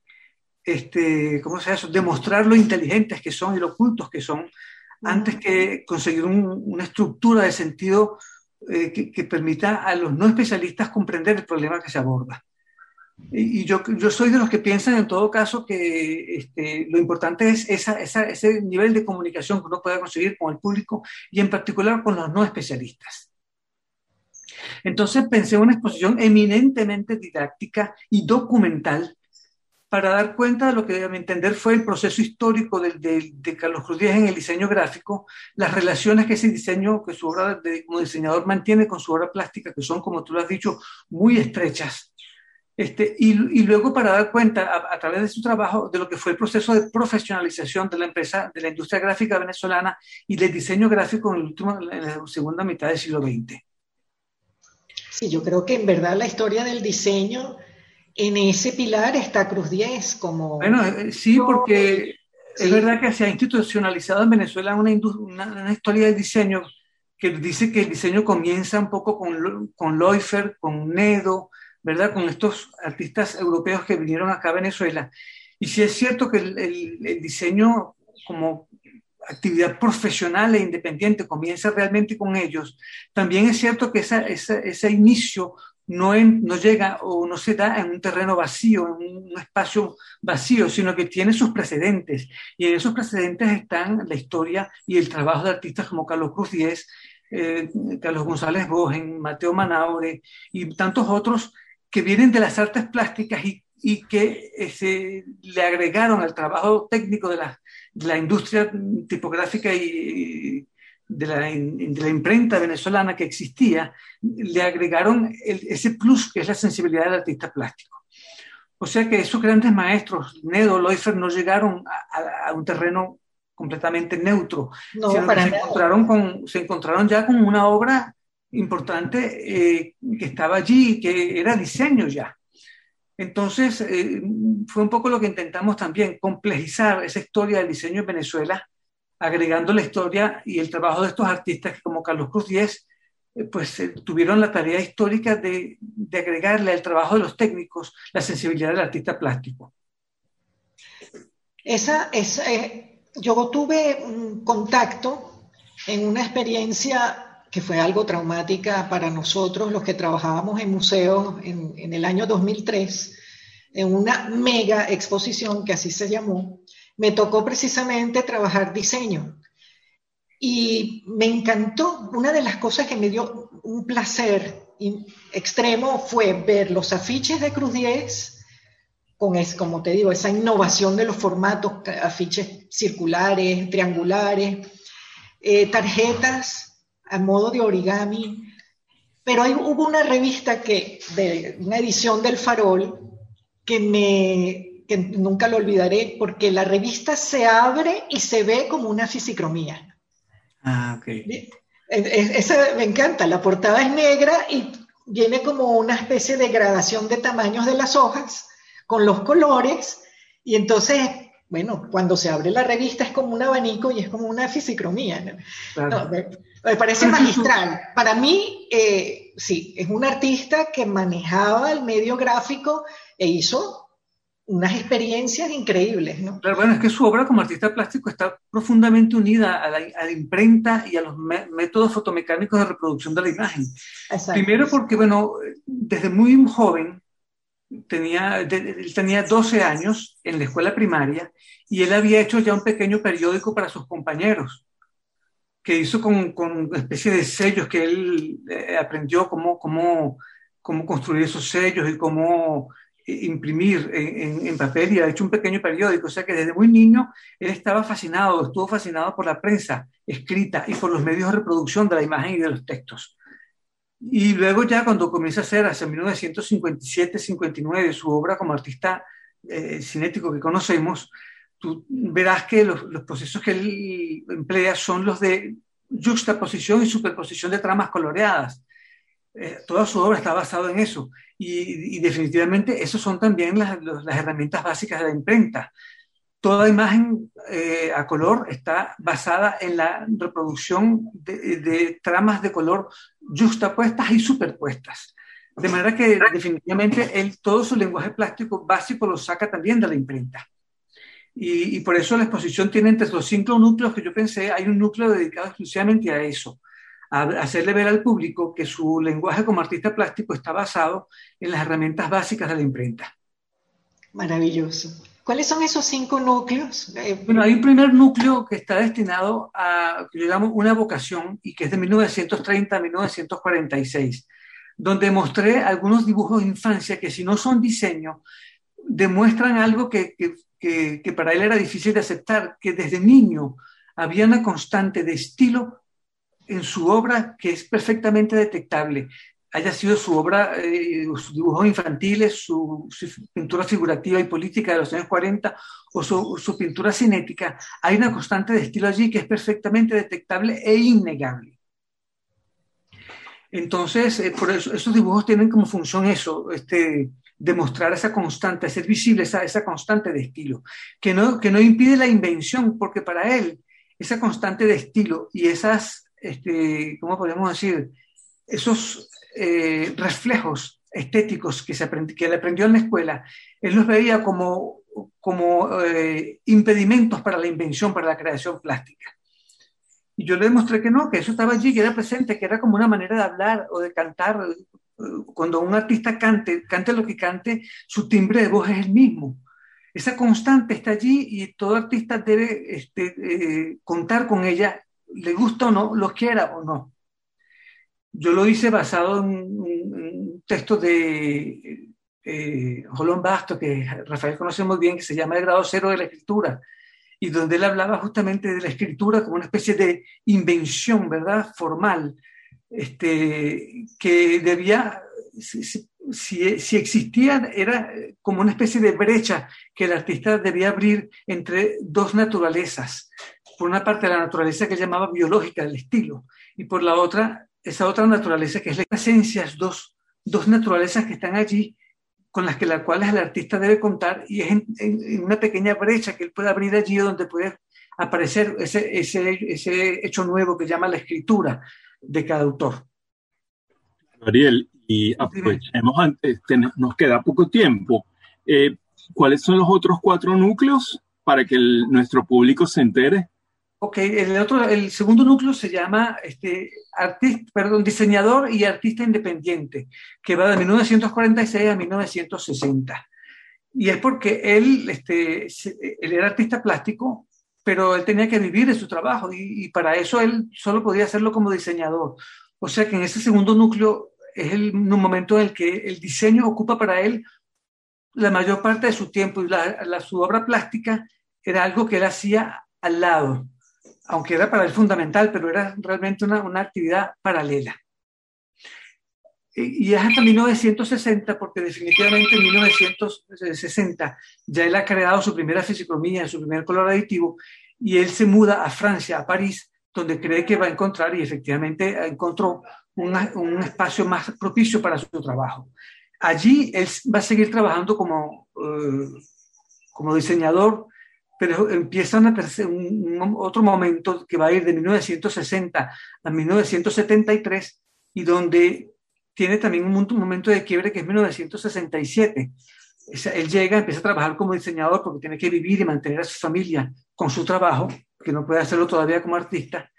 este, ¿cómo se llama Demostrar lo inteligentes que son y lo ocultos que son, antes que conseguir una estructura de sentido eh, que, que, permita a los no especialistas comprender el problema que se aborda. Y yo, yo soy de los que piensan en todo caso que este, lo importante es esa, esa, ese nivel de comunicación que uno pueda conseguir con el público y en particular con los no especialistas. Entonces pensé en una exposición eminentemente didáctica y documental para dar cuenta de lo que a mi entender fue el proceso histórico de, de, de Carlos Cruz Díaz en el diseño gráfico, las relaciones que ese diseño, que su obra de, como diseñador mantiene con su obra plástica, que son, como tú lo has dicho, muy estrechas este, y, y, luego para dar cuenta a, a, través de su trabajo de lo que fue el proceso de profesionalización de la empresa, de la industria gráfica venezolana y del diseño gráfico en, el último, en la segunda mitad del siglo XX. Sí, yo creo que en verdad la historia del diseño en ese pilar está Cruz 10 como... Bueno, eh, sí, porque sí. es verdad que se ha institucionalizado en Venezuela una, una, una historia de diseño que dice que el diseño comienza un poco con, con Leufer, con Nedo, ¿verdad? Con estos artistas europeos que vinieron acá a Venezuela. Y si es cierto que el, el, el diseño como actividad profesional e independiente comienza realmente con ellos, también es cierto que esa, esa, ese inicio no, en, no, llega o no se da en un terreno vacío, en un espacio vacío, sino que tiene sus precedentes. Y en esos precedentes están la historia y el trabajo de artistas como Carlos Cruz Díez, eh, Carlos González Bogen, Mateo Manaure y tantos otros que vienen de las artes plásticas y, y que eh, se le agregaron al trabajo técnico de la, de la industria tipográfica y de la, de la, imprenta venezolana que existía, le agregaron el, ese plus que es la sensibilidad del artista plástico. O sea que esos grandes maestros, Nedo, Leufer, no llegaron a, a, un terreno completamente neutro, no, sino que se encontraron, con, se encontraron ya con una obra importante eh, que estaba allí, que era diseño ya. Entonces, eh, fue un poco lo que intentamos también, complejizar esa historia del diseño en Venezuela, agregando la historia y el trabajo de estos artistas que como Carlos Cruz Díez, eh, pues eh, tuvieron la tarea histórica de, de, agregarle al trabajo de los técnicos la sensibilidad del artista plástico. Esa, esa yo tuve un contacto en una experiencia que fue algo traumática para nosotros, los que trabajábamos en museos en, el año 2003, en una mega exposición que así se llamó, me tocó precisamente trabajar diseño. Y me encantó, una de las cosas que me dio un placer extremo fue ver los afiches de Cruz 10, con, es, como te digo, esa innovación de los formatos, afiches circulares, triangulares, eh, tarjetas a modo de origami. Pero hay, hubo una revista que, de una edición del Farol, que me, que nunca lo olvidaré, porque la revista se abre y se ve como una fisicromía. Ah, ok. Esa me encanta, la portada es negra y viene como una especie de gradación de tamaños de las hojas con los colores y entonces bueno, cuando se abre la revista es como un abanico y es como una fisicromía. ¿no? Claro. No, me, me, parece magistral. Para mí, eh, sí, es un artista que manejaba el medio gráfico e hizo unas experiencias increíbles. ¿no? Claro, bueno, es que su obra como artista plástico está profundamente unida a la, a la imprenta y a los me métodos fotomecánicos de reproducción de la imagen. Exacto. Primero porque, bueno, desde muy joven, tenía, él tenía 12 años en la escuela primaria y él había hecho ya un pequeño periódico para sus compañeros, que hizo con, con una especie de sellos que él eh, aprendió cómo, cómo, cómo construir esos sellos y cómo imprimir en, papel y ha hecho un pequeño periódico. O sea que desde muy niño él estaba fascinado, estuvo fascinado por la prensa escrita y por los medios de reproducción de la imagen y de los textos. Y luego ya cuando comienza a hacer, hacia 1957-59, su obra como artista eh, cinético que conocemos, tú verás que los, los, procesos que él emplea son los de juxtaposición y superposición de tramas coloreadas. Eh, toda su obra está basada en eso. Y, definitivamente esas son también las, las, herramientas básicas de la imprenta. Toda imagen eh, a color está basada en la reproducción de, tramas de color juxtapuestas y superpuestas. De manera que definitivamente él, todo su lenguaje plástico básico lo saca también de la imprenta. Y, y, por eso la exposición tiene entre los cinco núcleos que yo pensé, hay un núcleo dedicado exclusivamente a eso, a hacerle ver al público que su lenguaje como artista plástico está basado en las herramientas básicas de la imprenta. Maravilloso. ¿Cuáles son esos cinco núcleos? Eh, bueno, hay un primer núcleo que está destinado a, que yo una vocación, y que es de 1930 a 1946, donde mostré algunos dibujos de infancia que si no son diseño, demuestran algo que, que, que para él era difícil de aceptar, que desde niño había una constante de estilo en su obra que es perfectamente detectable, haya sido su obra, eh, sus dibujos infantiles, su, pintura figurativa y política de los años 40 o su, pintura cinética, hay una constante de estilo allí que es perfectamente detectable e innegable. Entonces, eh, por eso, esos dibujos tienen como función eso, este, demostrar esa constante, hacer visible esa, esa constante de estilo, que no, que no impide la invención, porque para él esa constante de estilo y esas este, ¿cómo podemos decir? Esos eh, reflejos estéticos que, se que él aprendió en la escuela, él los veía como, como eh, impedimentos para la invención, para la creación plástica. Y yo le demostré que no, que eso estaba allí, que era presente, que era como una manera de hablar o de cantar. Cuando un artista cante, cante lo que cante, su timbre de voz es el mismo. Esa constante está allí y todo artista debe este, eh, contar con ella le gusta o no, lo quiera o no. Yo lo hice basado en un texto de eh, Jolón Basto, que Rafael conoce muy bien, que se llama El grado cero de la escritura, y donde él hablaba justamente de la escritura como una especie de invención, ¿verdad?, formal, este, que debía, si, si, existía, era como una especie de brecha que el artista debía abrir entre dos naturalezas, por una parte la naturaleza que llamaba biológica del estilo y por la otra esa otra naturaleza que es la esencia, dos, dos naturalezas que están allí con las que las cuales el artista debe contar y es en, una pequeña brecha que él puede abrir allí donde puede aparecer ese, ese, ese hecho nuevo que llama la escritura de cada autor. Ariel, y aprovechemos antes, nos queda poco tiempo. Eh, ¿Cuáles son los otros cuatro núcleos para que nuestro público se entere? Ok, el, otro, el segundo núcleo se llama este, artista, perdón, diseñador y artista independiente, que va de 1946 a 1960. Y es porque él, este, él era artista plástico, pero él tenía que vivir de su trabajo y, para eso él solo podía hacerlo como diseñador. O sea que en ese segundo núcleo es el, un momento en el que el diseño ocupa para él la mayor parte de su tiempo y la, su obra plástica era algo que él hacía al lado aunque era para él fundamental, pero era realmente una, una actividad paralela. Y, es hasta 1960, porque definitivamente en 1960 ya él ha creado su primera fisicomía, su primer color aditivo, y él se muda a Francia, a París, donde cree que va a encontrar, y efectivamente encontró un espacio más propicio para su trabajo. Allí él va a seguir trabajando como, eh, como diseñador pero empieza un, otro momento que va a ir de 1960 a 1973 y donde tiene también un, momento de quiebre que es 1967. él llega, empieza a trabajar como diseñador porque tiene que vivir y mantener a su familia con su trabajo, que no puede hacerlo todavía como artista.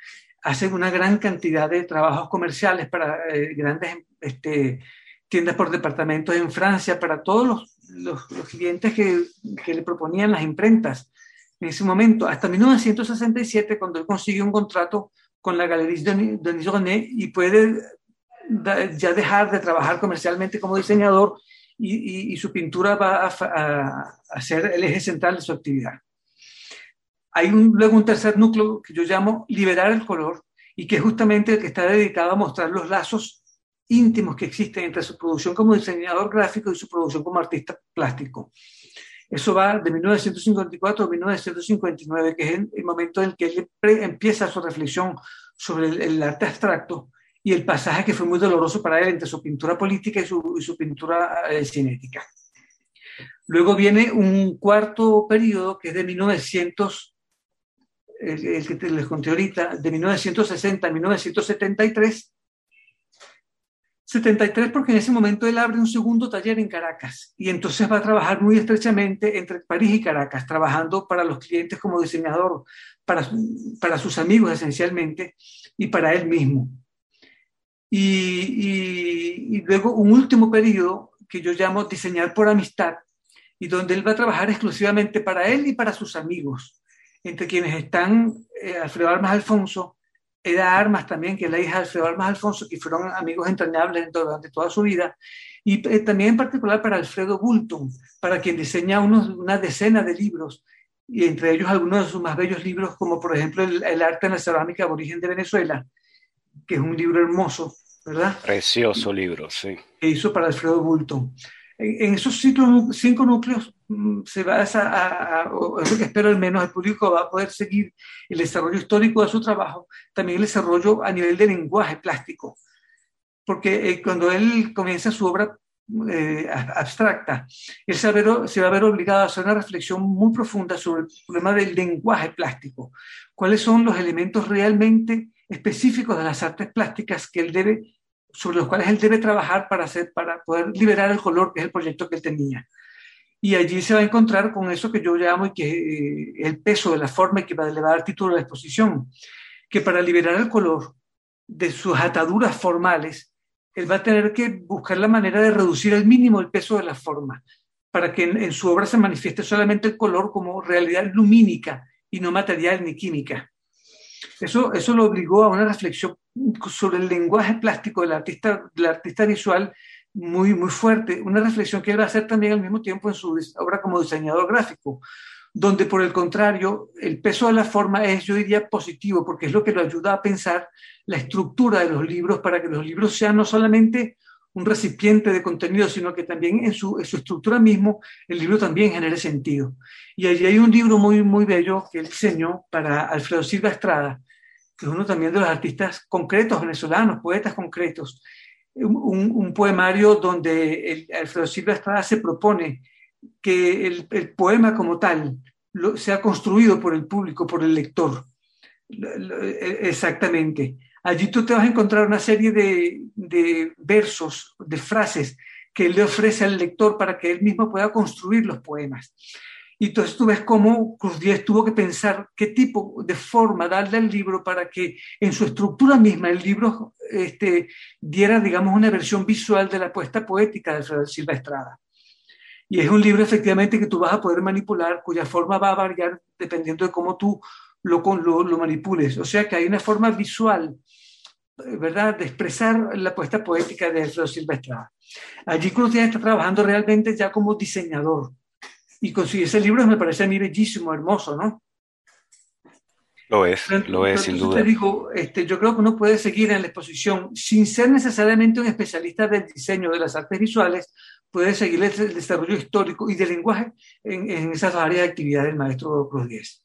Hace una gran cantidad de trabajos comerciales para eh, grandes este, tiendas por departamentos en Francia, para todos los, los, clientes que, que, le proponían las imprentas en ese momento, hasta 1967, cuando él consigue un contrato con la Galería Denis René y puede ya dejar de trabajar comercialmente como diseñador y, su pintura va a, ser el eje central de su actividad. Hay luego un tercer núcleo que yo llamo liberar el color y que es justamente el que está dedicado a mostrar los lazos íntimos que existen entre su producción como diseñador gráfico y su producción como artista plástico. Eso va de 1954 a 1959, que es el, momento en el que él empieza su reflexión sobre el, arte abstracto y el pasaje que fue muy doloroso para él entre su pintura política y su, pintura eh, cinética. Luego viene un cuarto periodo que es de 1900, el, que les conté ahorita, de 1960 a 1973, 73 porque en ese momento él abre un segundo taller en Caracas y entonces va a trabajar muy estrechamente entre París y Caracas, trabajando para los clientes como diseñador, para, para sus amigos esencialmente y para él mismo. Y, luego un último periodo que yo llamo diseñar por amistad y donde él va a trabajar exclusivamente para él y para sus amigos, entre quienes están eh, Alfredo Armas Alfonso, Eda Armas también, que es la hija de Alfredo Armas Alfonso, que fueron amigos entrañables durante toda su vida, y eh, también en particular para Alfredo Bulton, para quien diseña unos, una decena de libros, y entre ellos algunos de sus más bellos libros, como por ejemplo El, arte en la cerámica aborigen de Venezuela, que es un libro hermoso, ¿verdad? Precioso libro, sí. Que hizo para Alfredo Bulton. En, esos cinco núcleos se va a, espero al menos el público va a poder seguir el desarrollo histórico de su trabajo, también el desarrollo a nivel de lenguaje plástico, porque eh, cuando él comienza su obra eh, abstracta, él se va, se va a ver obligado a hacer una reflexión muy profunda sobre el problema del lenguaje plástico, cuáles son los elementos realmente específicos de las artes plásticas que él debe sobre los cuales él debe trabajar para, hacer, para poder liberar el color, que es el proyecto que él tenía. Y allí se va a encontrar con eso que yo llamo y que eh, el peso de la forma y que va a elevar el título de la exposición, que para liberar el color de sus ataduras formales, él va a tener que buscar la manera de reducir al mínimo el peso de la forma, para que en su obra se manifieste solamente el color como realidad lumínica y no material ni química. Eso, eso lo obligó a una reflexión sobre el lenguaje plástico del artista, del artista visual muy, muy fuerte, una reflexión que él va a hacer también al mismo tiempo en su obra como diseñador gráfico, donde por el contrario el peso de la forma es, yo diría, positivo, porque es lo que lo ayuda a pensar la estructura de los libros para que los libros sean no solamente un recipiente de contenido, sino que también en su, estructura mismo el libro también genere sentido. Y allí hay un libro muy, muy bello que él diseñó para Alfredo Silva Estrada, que es uno también de los artistas concretos venezolanos, poetas concretos. Un, un poemario donde el, Alfredo Silva Estrada se propone que el, poema como tal sea construido por el público, por el lector. Exactamente. Allí tú te vas a encontrar una serie de, versos, de frases que él le ofrece al lector para que él mismo pueda construir los poemas. Y entonces tú ves cómo Cruz Díaz tuvo que pensar qué tipo de forma darle al libro para que en su estructura misma el libro este, diera, digamos, una versión visual de la puesta poética de Silva Estrada. Y es un libro efectivamente que tú vas a poder manipular, cuya forma va a variar dependiendo de cómo tú lo, lo, manipules. O sea que hay una forma visual ¿verdad?, de expresar la puesta poética de Alfredo Silva Estrada. Allí Cruz está trabajando realmente ya como diseñador. Y consigue ese libro me parece a mí bellísimo, hermoso, ¿no? Lo es, lo es, sin duda. Te digo, este, yo creo que uno puede seguir en la exposición sin ser necesariamente un especialista del diseño de las artes visuales, puede seguir el desarrollo histórico y del lenguaje en, en esas áreas de actividad del maestro Cruz Díez.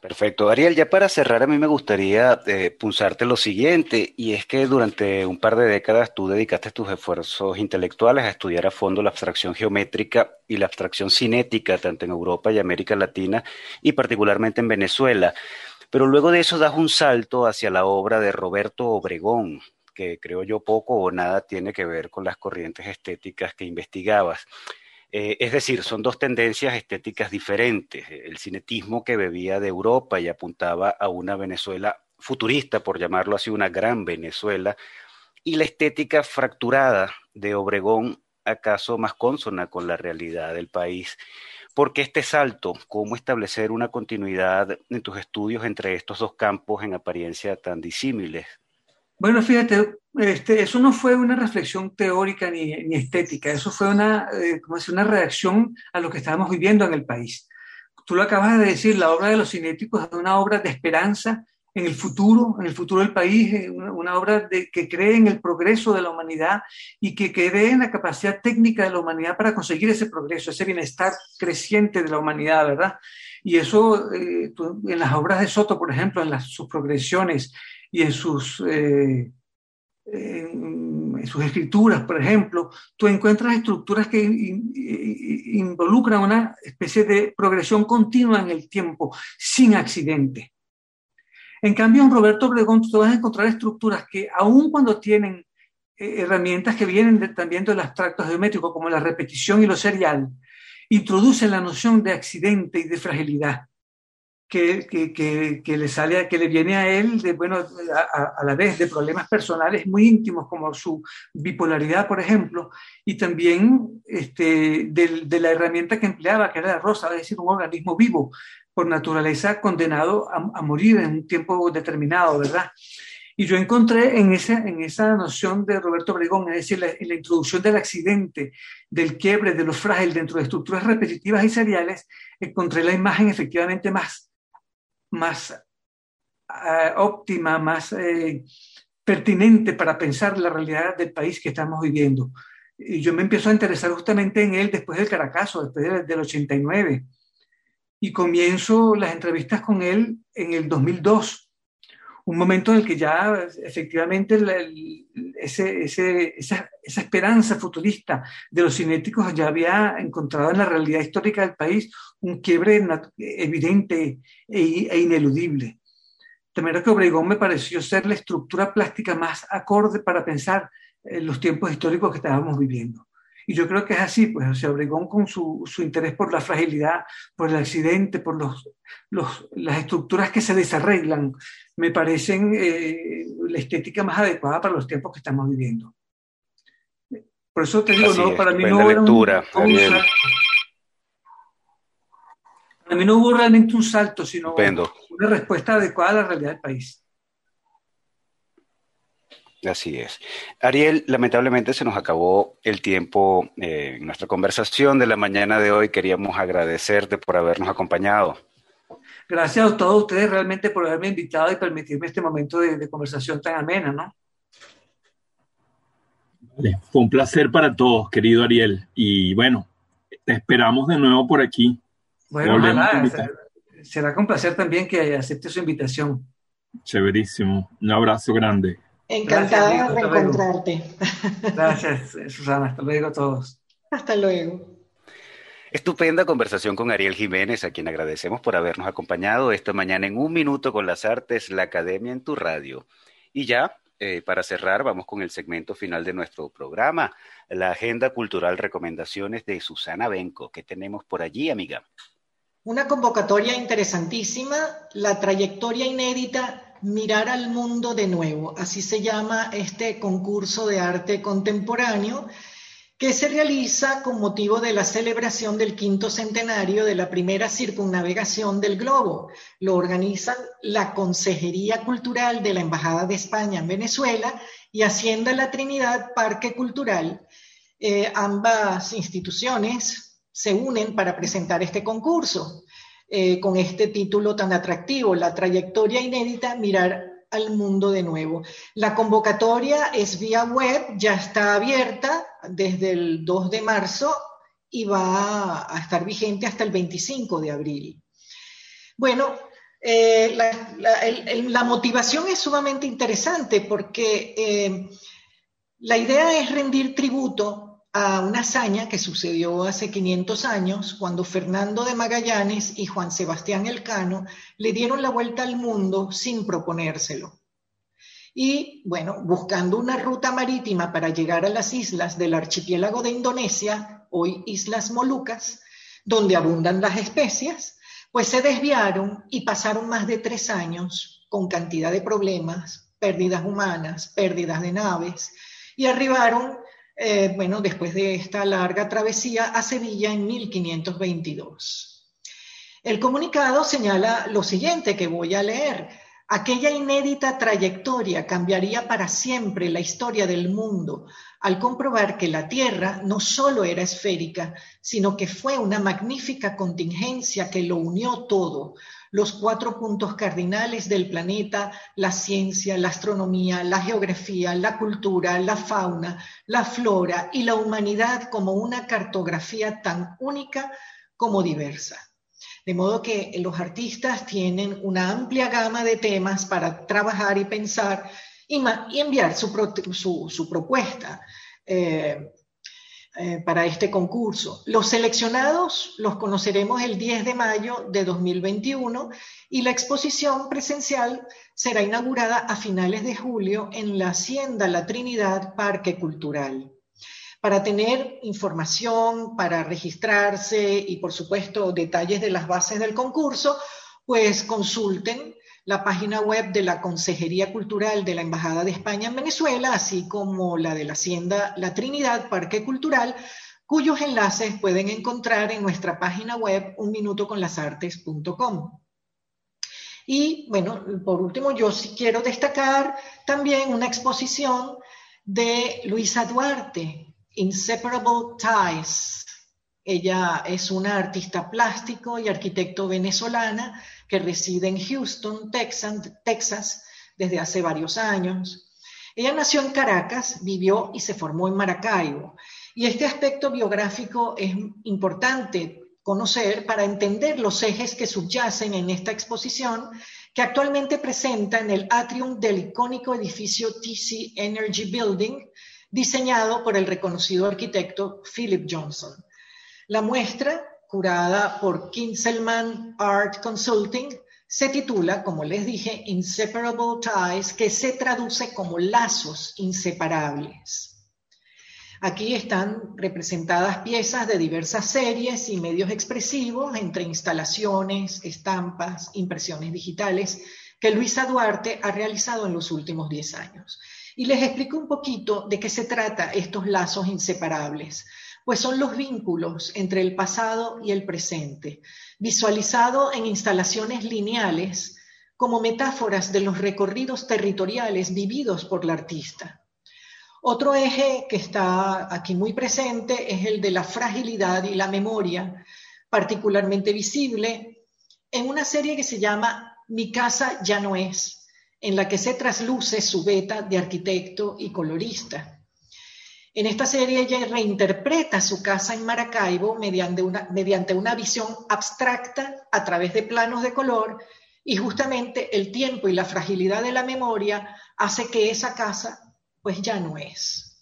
Perfecto. Ariel, ya para cerrar, a mí me gustaría eh, punzarte lo siguiente, y es que durante un par de décadas tú dedicaste tus esfuerzos intelectuales a estudiar a fondo la abstracción geométrica y la abstracción cinética, tanto en Europa y América Latina, y particularmente en Venezuela. Pero luego de eso das un salto hacia la obra de Roberto Obregón, que creo yo poco o nada tiene que ver con las corrientes estéticas que investigabas. Eh, es decir, son dos tendencias estéticas diferentes. El cinetismo que bebía de Europa y apuntaba a una Venezuela futurista, por llamarlo así, una gran Venezuela, y la estética fracturada de Obregón, acaso más consona con la realidad del país. ¿Por qué este salto? ¿Cómo establecer una continuidad en tus estudios entre estos dos campos en apariencia tan disímiles? Bueno, fíjate, este, eso no fue una reflexión teórica ni, estética, eso fue una, eh, una reacción a lo que estábamos viviendo en el país. Tú lo acabas de decir, la obra de los cinéticos es una obra de esperanza en el futuro, en el futuro del país, eh, una, obra de, que cree en el progreso de la humanidad y que cree en la capacidad técnica de la humanidad para conseguir ese progreso, ese bienestar creciente de la humanidad, ¿verdad? Y eso eh, en las obras de Soto, por ejemplo, en las, sus progresiones y en sus, eh, en sus escrituras, por ejemplo, tú encuentras estructuras que involucran una especie de progresión continua en el tiempo, sin accidente. En cambio, en Roberto Obregón tú vas a encontrar estructuras que, aun cuando tienen eh, herramientas que vienen también del abstracto geométrico, como la repetición y lo serial, introducen la noción de accidente y de fragilidad que, que, le sale, que le viene a él, de, bueno, a, la vez de problemas personales muy íntimos, como su bipolaridad, por ejemplo, y también este, de, de la herramienta que empleaba, que era la rosa, es decir, un organismo vivo, por naturaleza condenado a, morir en un tiempo determinado, ¿verdad? Y yo encontré en esa, en esa noción de Roberto Obregón, es decir, en la introducción del accidente, del quiebre, de lo frágil dentro de estructuras repetitivas y seriales, encontré la imagen efectivamente más, más ah, óptima, más eh, pertinente para pensar la realidad del país que estamos viviendo. Y yo me empiezo a interesar justamente en él después del Caracazo, después del, del 89 y comienzo las entrevistas con él en el 2002, un momento en el que ya efectivamente esa, esperanza futurista de los cinéticos ya había encontrado en la realidad histórica del país un quiebre evidente e, e ineludible. De manera que Obregón me pareció ser la estructura plástica más acorde para pensar en los tiempos históricos que estábamos viviendo. Y yo creo que es así, pues, o sea, Obregón con su, su interés por la fragilidad, por el accidente, por los, los, las estructuras que se desarreglan, me parecen eh, la estética más adecuada para los tiempos que estamos viviendo. Por eso te digo, no, para mí no era un. Para mí no hubo realmente un salto, sino una respuesta adecuada a la realidad del país. Así es. Ariel, lamentablemente se nos acabó el tiempo eh, en nuestra conversación de la mañana de hoy. Queríamos agradecerte por habernos acompañado. Gracias a todos ustedes realmente por haberme invitado y permitirme este momento de, conversación tan amena, ¿no? fue un placer para todos, querido Ariel. Y bueno, te esperamos de nuevo por aquí. Bueno, será, será con placer también que acepte su invitación. Chéverísimo. Un abrazo grande. Encantada de reencontrarte. Gracias, Susana. Hasta luego a todos. Hasta luego. Estupenda conversación con Ariel Jiménez, a quien agradecemos por habernos acompañado esta mañana en Un Minuto con las Artes, la Academia en tu radio. Y ya, eh, para cerrar, vamos con el segmento final de nuestro programa, la Agenda Cultural Recomendaciones de Susana Benco. ¿Qué tenemos por allí, amiga? Una convocatoria interesantísima, la trayectoria inédita Mirar al mundo de nuevo, así se llama este concurso de arte contemporáneo que se realiza con motivo de la celebración del quinto centenario de la primera circunnavegación del globo. Lo organizan la Consejería Cultural de la Embajada de España en Venezuela y Hacienda La Trinidad Parque Cultural. Eh, ambas instituciones se unen para presentar este concurso. Eh, con este título tan atractivo, La trayectoria inédita, mirar al mundo de nuevo. La convocatoria es vía web, ya está abierta desde el 2 de marzo y va a estar vigente hasta el 25 de abril. Bueno, eh, la, motivación es sumamente interesante porque eh, la idea es rendir tributo a una hazaña que sucedió hace 500 años cuando Fernando de Magallanes y Juan Sebastián Elcano le dieron la vuelta al mundo sin proponérselo. Y bueno, buscando una ruta marítima para llegar a las islas del archipiélago de Indonesia, hoy Islas Molucas, donde abundan las especias, pues se desviaron y pasaron más de tres años con cantidad de problemas, pérdidas humanas, pérdidas de naves, y arribaron eh, bueno, después de esta larga travesía a Sevilla en 1522. El comunicado señala lo siguiente que voy a leer. Aquella inédita trayectoria cambiaría para siempre la historia del mundo al comprobar que la Tierra no solo era esférica, sino que fue una magnífica contingencia que lo unió todo, los cuatro puntos cardinales del planeta, la ciencia, la astronomía, la geografía, la cultura, la fauna, la flora y la humanidad como una cartografía tan única como diversa. De modo que los artistas tienen una amplia gama de temas para trabajar y pensar y, enviar su, propuesta. Eh, eh, para este concurso. Los seleccionados los conoceremos el 10 de mayo de 2021 y la exposición presencial será inaugurada a finales de julio en la Hacienda La Trinidad Parque Cultural. Para tener información, para registrarse y por supuesto detalles de las bases del concurso, pues consulten la página web de la Consejería Cultural de la Embajada de España en Venezuela, así como la de la Hacienda La Trinidad Parque Cultural, cuyos enlaces pueden encontrar en nuestra página web unminutoconlasartes.com. Y bueno, por último, yo sí quiero destacar también una exposición de Luisa Duarte, Inseparable Ties. Ella es una artista plástico y arquitecto venezolana que reside en Houston, Texas, desde hace varios años. Ella nació en Caracas, vivió y se formó en Maracaibo. Y este aspecto biográfico es importante conocer para entender los ejes que subyacen en esta exposición que actualmente presenta en el atrium del icónico edificio TC Energy Building, diseñado por el reconocido arquitecto Philip Johnson. La muestra curada por Kinselman Art Consulting, se titula, como les dije, Inseparable Ties, que se traduce como lazos inseparables. Aquí están representadas piezas de diversas series y medios expresivos, entre instalaciones, estampas, impresiones digitales, que Luisa Duarte ha realizado en los últimos 10 años. Y les explico un poquito de qué se trata estos lazos inseparables pues son los vínculos entre el pasado y el presente, visualizado en instalaciones lineales como metáforas de los recorridos territoriales vividos por la artista. Otro eje que está aquí muy presente es el de la fragilidad y la memoria, particularmente visible en una serie que se llama Mi casa ya no es, en la que se trasluce su beta de arquitecto y colorista. En esta serie ella reinterpreta su casa en Maracaibo mediante una, mediante una visión abstracta a través de planos de color y justamente el tiempo y la fragilidad de la memoria hace que esa casa pues ya no es.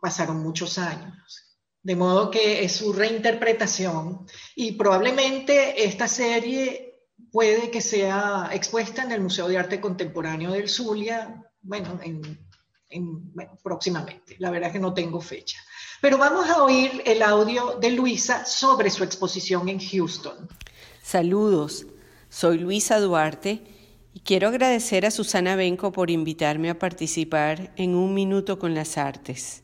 Pasaron muchos años. De modo que es su reinterpretación y probablemente esta serie puede que sea expuesta en el Museo de Arte Contemporáneo del Zulia, bueno, en próximamente. La verdad es que no tengo fecha. Pero vamos a oír el audio de Luisa sobre su exposición en Houston. Saludos, soy Luisa Duarte y quiero agradecer a Susana Benco por invitarme a participar en Un Minuto con las Artes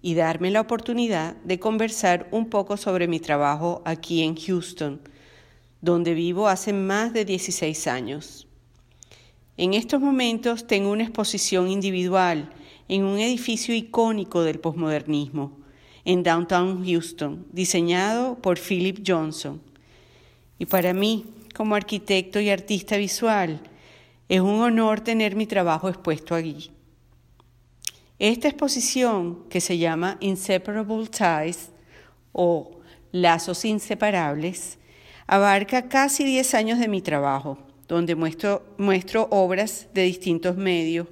y darme la oportunidad de conversar un poco sobre mi trabajo aquí en Houston, donde vivo hace más de 16 años. En estos momentos tengo una exposición individual en un edificio icónico del posmodernismo, en Downtown Houston, diseñado por Philip Johnson. Y para mí, como arquitecto y artista visual, es un honor tener mi trabajo expuesto allí. Esta exposición, que se llama Inseparable Ties o Lazos Inseparables, abarca casi 10 años de mi trabajo donde muestro, muestro obras de distintos medios,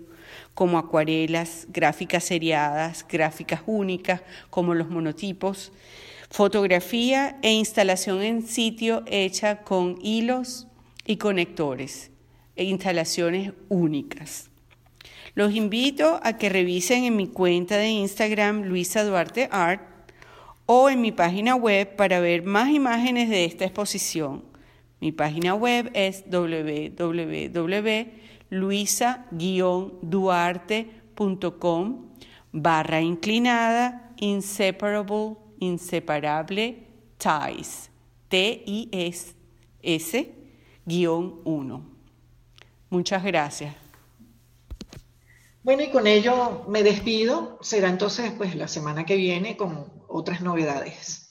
como acuarelas, gráficas seriadas, gráficas únicas, como los monotipos, fotografía e instalación en sitio hecha con hilos y conectores e instalaciones únicas. Los invito a que revisen en mi cuenta de Instagram Luisa Duarte Art o en mi página web para ver más imágenes de esta exposición. Mi página web es www.luisa-duarte.com barra inclinada inseparable inseparable ties T-I-S guion 1. Muchas gracias. Bueno, y con ello me despido. Será entonces pues la semana que viene con otras novedades.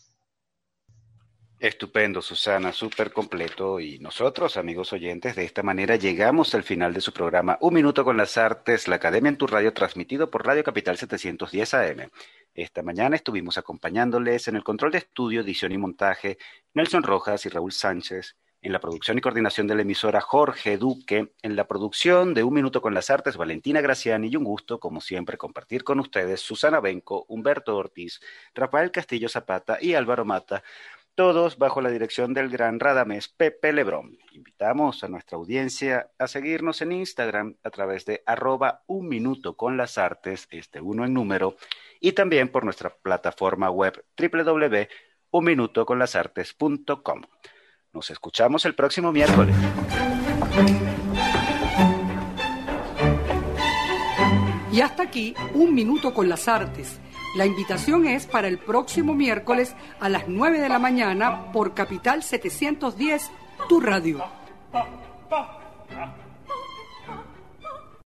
Estupendo, Susana, súper completo. Y nosotros, amigos oyentes, de esta manera llegamos al final de su programa Un Minuto con las Artes, la Academia en tu Radio, transmitido por Radio Capital 710 AM. Esta mañana estuvimos acompañándoles en el control de estudio, edición y montaje, Nelson Rojas y Raúl Sánchez, en la producción y coordinación de la emisora Jorge Duque, en la producción de Un Minuto con las Artes, Valentina Graciani, y un gusto, como siempre, compartir con ustedes Susana Benco, Humberto Ortiz, Rafael Castillo Zapata y Álvaro Mata todos bajo la dirección del gran Radamés Pepe Lebrón. Invitamos a nuestra audiencia a seguirnos en Instagram a través de arroba un minuto con las artes, este uno en número, y también por nuestra plataforma web www.unminutoconlasartes.com. Nos escuchamos el próximo miércoles. Y hasta aquí, un minuto con las artes la invitación es para el próximo miércoles a las 9 de la mañana por Capital 710, tu radio.